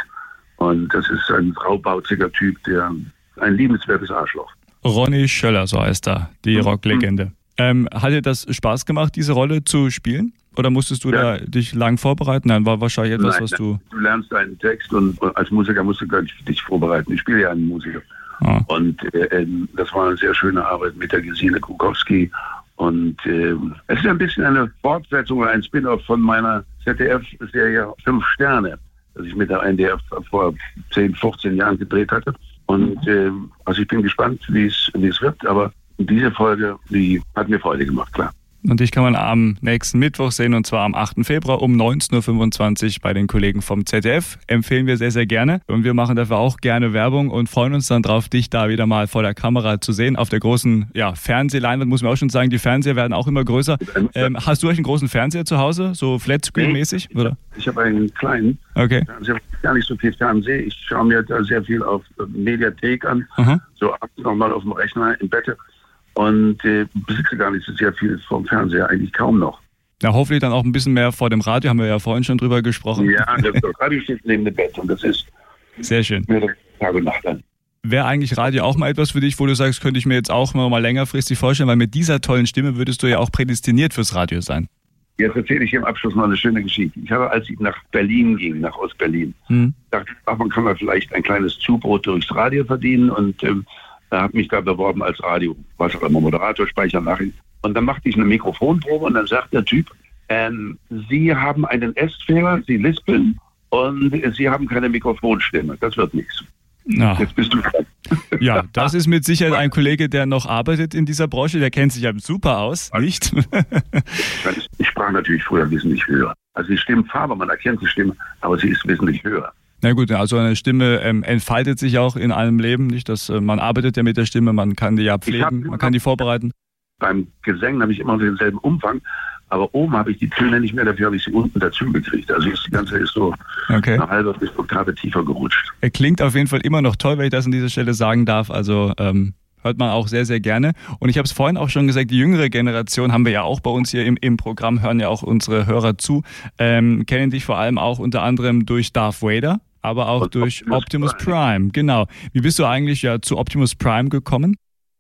Und das ist ein fraubauziger Typ, der ein liebenswertes Arschloch. Ronny Schöller, so heißt er, die mhm. Rocklegende. Ähm, hat dir das Spaß gemacht, diese Rolle zu spielen? Oder musstest du ja. da dich lang vorbereiten? Nein, war wahrscheinlich etwas, Nein, was du. Du lernst einen Text und als Musiker musst du dich vorbereiten. Ich spiele ja einen Musiker. Ah. Und äh, ähm, das war eine sehr schöne Arbeit mit der Gesine Kukowski. Und äh, es ist ein bisschen eine Fortsetzung oder ein Spin-off von meiner ZDF-Serie Fünf Sterne, das ich mit der NDF vor 10, 15 Jahren gedreht hatte. Und äh, also ich bin gespannt, wie es wird, aber diese Folge, die hat mir Freude gemacht, klar. Und dich kann man am nächsten Mittwoch sehen, und zwar am 8. Februar um 19.25 Uhr bei den Kollegen vom ZDF. Empfehlen wir sehr, sehr gerne. Und wir machen dafür auch gerne Werbung und freuen uns dann drauf, dich da wieder mal vor der Kamera zu sehen. Auf der großen ja, Fernsehleinwand muss man auch schon sagen, die Fernseher werden auch immer größer. Ähm, hast du euch einen großen Fernseher zu Hause, so Flatscreen-mäßig? Nee, ich habe einen kleinen. Okay. Fernseher, gar nicht so viel Fernsehen. Ich schaue mir da sehr viel auf Mediathek an. Aha. So ab nochmal auf dem Rechner im Bett und äh, besitze gar nicht so sehr viel vom Fernseher, eigentlich kaum noch. Ja, hoffentlich dann auch ein bisschen mehr vor dem Radio, haben wir ja vorhin schon drüber gesprochen. Ja, das, Radio steht neben dem Bett und das ist sehr schön. Tag und Nacht an. Wäre eigentlich Radio auch mal etwas für dich, wo du sagst, könnte ich mir jetzt auch mal längerfristig vorstellen, weil mit dieser tollen Stimme würdest du ja auch prädestiniert fürs Radio sein. Jetzt erzähle ich hier im Abschluss noch eine schöne Geschichte. Ich habe, als ich nach Berlin ging, nach Ostberlin, Hm. dachte ich, ach, man kann da vielleicht ein kleines Zubrot durchs Radio verdienen und ähm, habe mich da beworben als Radio, was auch immer, Moderator, Speichernachricht. Und dann machte ich eine Mikrofonprobe und dann sagt der Typ, ähm, Sie haben einen S-Fehler, Sie lispeln und Sie haben keine Mikrofonstimme. Das wird nichts. Na, Jetzt bist du dran. ja, das ist mit Sicherheit ein Kollege, der noch arbeitet in dieser Branche. Der kennt sich ja super aus, nicht? Ich sprach natürlich früher wesentlich höher. Also die Stimmfarbe, man erkennt die Stimme, aber sie ist wesentlich höher. Na gut, also eine Stimme ähm, entfaltet sich auch in allem Leben, nicht? Dass äh, man arbeitet ja mit der Stimme, man kann die ja pflegen, man kann die vorbereiten. Beim Gesängen habe ich immer noch denselben Umfang, aber oben habe ich die Töne nicht mehr, dafür habe ich sie unten dazu gekriegt. Also ist, die ganze ist so Okay. eine halbe bis Oktave tiefer gerutscht. Er klingt auf jeden Fall immer noch toll, wenn ich das an dieser Stelle sagen darf. Also ähm, hört man auch sehr, sehr gerne. Und ich habe es vorhin auch schon gesagt, die jüngere Generation haben wir ja auch bei uns hier im, im Programm, hören ja auch unsere Hörer zu, ähm, kennen dich vor allem auch unter anderem durch Darth Vader, aber auch Und durch Optimus Optimus Prime. Prime. Genau. Wie bist du eigentlich ja zu Optimus Prime gekommen?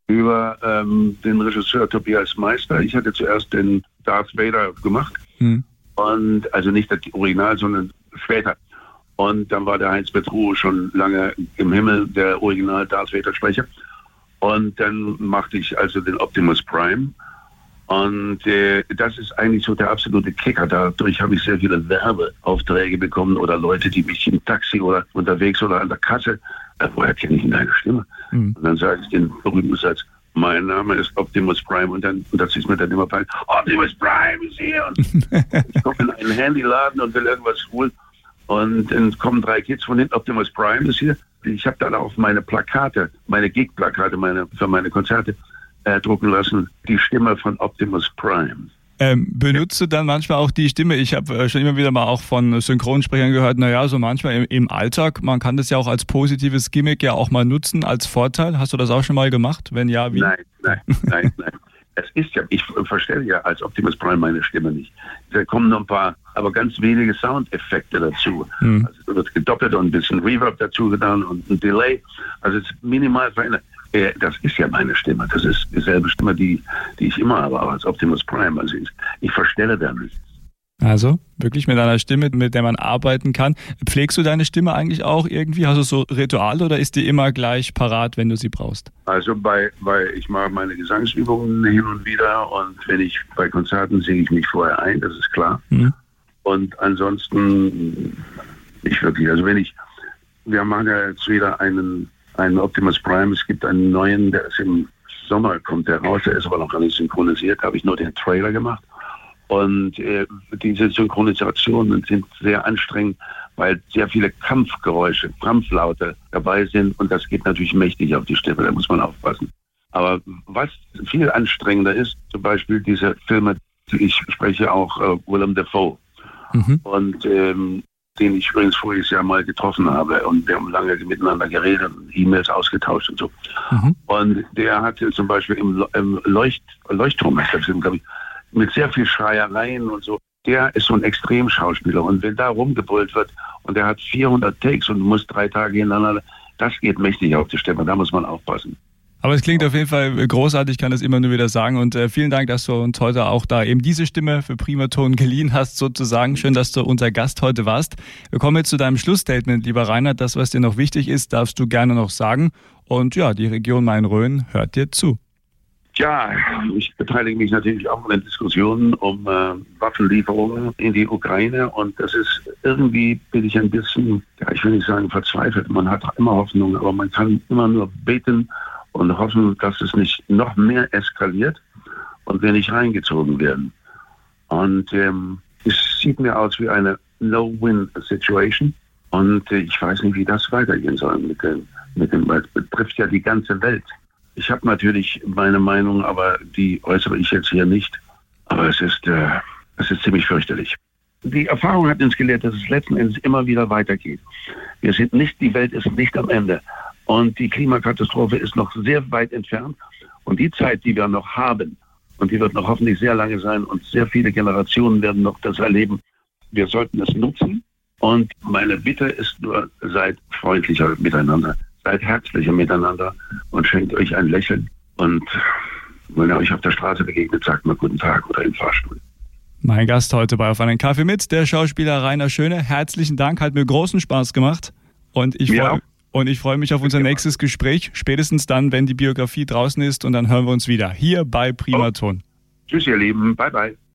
Über ähm, den Regisseur Tobias Meister. Ich hatte zuerst den Darth Vader gemacht Hm. und also nicht das Original, sondern später. Und dann war der Heinz Petru schon lange im Himmel, der Original Darth Vader Sprecher. Und dann machte ich also den Optimus Prime. Und äh, das ist eigentlich so der absolute Kicker. Dadurch habe ich sehr viele Werbeaufträge bekommen oder Leute, die mich im Taxi oder unterwegs oder an der Kasse, äh, woher kenne ich denn deine Stimme? Mhm. Und dann sage ich den berühmten Satz, mein Name ist Optimus Prime und dann, und das ist mir dann immer peinlich, Optimus Prime ist hier. Und ich komme in einen Handyladen und will irgendwas holen und dann kommen drei Kids von hinten, Optimus Prime ist hier. Ich habe dann auf meine Plakate, meine Gig-Plakate meine, für meine Konzerte äh, drucken lassen, die Stimme von Optimus Prime. Ähm, benutzt du dann manchmal auch die Stimme? Ich habe äh, schon immer wieder mal auch von Synchronsprechern gehört, naja, so manchmal im, im Alltag, man kann das ja auch als positives Gimmick ja auch mal nutzen, als Vorteil. Hast du das auch schon mal gemacht? Wenn ja, wie? Nein, nein, nein, nein. Es ist ja, ich verstelle ja als Optimus Prime meine Stimme nicht. Da kommen noch ein paar, aber ganz wenige Soundeffekte dazu. Hm. Also es wird gedoppelt und ein bisschen Reverb dazu getan und ein Delay. Also es ist minimal verändert. Das ist ja meine Stimme. Das ist dieselbe Stimme, die, die ich immer habe, auch als Optimus Prime. Also ich, ich verstelle da nichts. Also wirklich mit einer Stimme, mit der man arbeiten kann. Pflegst du deine Stimme eigentlich auch irgendwie? Hast du so Rituale oder ist die immer gleich parat, wenn du sie brauchst? Also bei, bei ich mache meine Gesangsübungen hin und wieder und wenn ich bei Konzerten singe ich mich vorher ein, das ist klar. Mhm. Und ansonsten nicht wirklich. Also wenn ich, wir machen ja jetzt wieder einen, einen Optimus Prime, es gibt einen neuen, der ist im Sommer, kommt der raus, der ist aber noch gar nicht synchronisiert, da habe ich nur den Trailer gemacht. Und äh, diese Synchronisationen sind sehr anstrengend, weil sehr viele Kampfgeräusche, Kampflaute dabei sind und das geht natürlich mächtig auf die Stimme, da muss man aufpassen. Aber was viel anstrengender ist, zum Beispiel diese Filme, ich spreche auch äh, Willem Dafoe Mhm. und ähm, den ich übrigens voriges Jahr mal getroffen habe und wir haben lange miteinander geredet und E-Mails ausgetauscht und so. Mhm. Und der hatte zum Beispiel im, im Leucht, Leuchtturm, glaube ich, mit sehr viel Schreiereien und so. Der ist so ein Extremschauspieler und wenn da rumgebrüllt wird und der hat 400 Takes und muss drei Tage hintereinander, das geht mächtig auf die Stimme, da muss man aufpassen. Aber es klingt auf jeden Fall großartig, kann das immer nur wieder sagen. Und äh, vielen Dank, dass du uns heute auch da eben diese Stimme für Primaton geliehen hast, sozusagen. Schön, dass du unser Gast heute warst. Wir kommen jetzt zu deinem Schlussstatement, lieber Reinhard. Das, was dir noch wichtig ist, darfst du gerne noch sagen. Und ja, die Region Main-Rhön hört dir zu. Ja, ich beteilige mich natürlich auch an den Diskussionen um äh, Waffenlieferungen in die Ukraine und das ist irgendwie bin ich ein bisschen, ja, ich will nicht sagen verzweifelt. Man hat immer Hoffnung, aber man kann immer nur beten und hoffen, dass es nicht noch mehr eskaliert und wir nicht reingezogen werden. Und ähm, es sieht mir aus wie eine No-Win-Situation und äh, ich weiß nicht, wie das weitergehen soll mit dem, mit dem, weil betrifft ja die ganze Welt. Ich habe natürlich meine Meinung, aber die äußere ich jetzt hier nicht. Aber es ist, äh, es ist ziemlich fürchterlich. Die Erfahrung hat uns gelehrt, dass es letzten Endes immer wieder weitergeht. Wir sind nicht, die Welt ist nicht am Ende. Und die Klimakatastrophe ist noch sehr weit entfernt. Und die Zeit, die wir noch haben, und die wird noch hoffentlich sehr lange sein und sehr viele Generationen werden noch das erleben, wir sollten es nutzen. Und meine Bitte ist nur, seid freundlicher miteinander, seid herzlicher miteinander und schenkt euch ein Lächeln. Und wenn ihr euch auf der Straße begegnet, sagt mal guten Tag oder im Fahrstuhl. Mein Gast heute bei Auf einen Kaffee mit, der Schauspieler Rainer Schöne. Herzlichen Dank, hat mir großen Spaß gemacht. Und ich freue und ich freue mich auf unser nächstes Gespräch, spätestens dann, wenn die Biografie draußen ist und dann hören wir uns wieder hier bei Primaton. Tschüss, ihr Lieben. Bye, bye.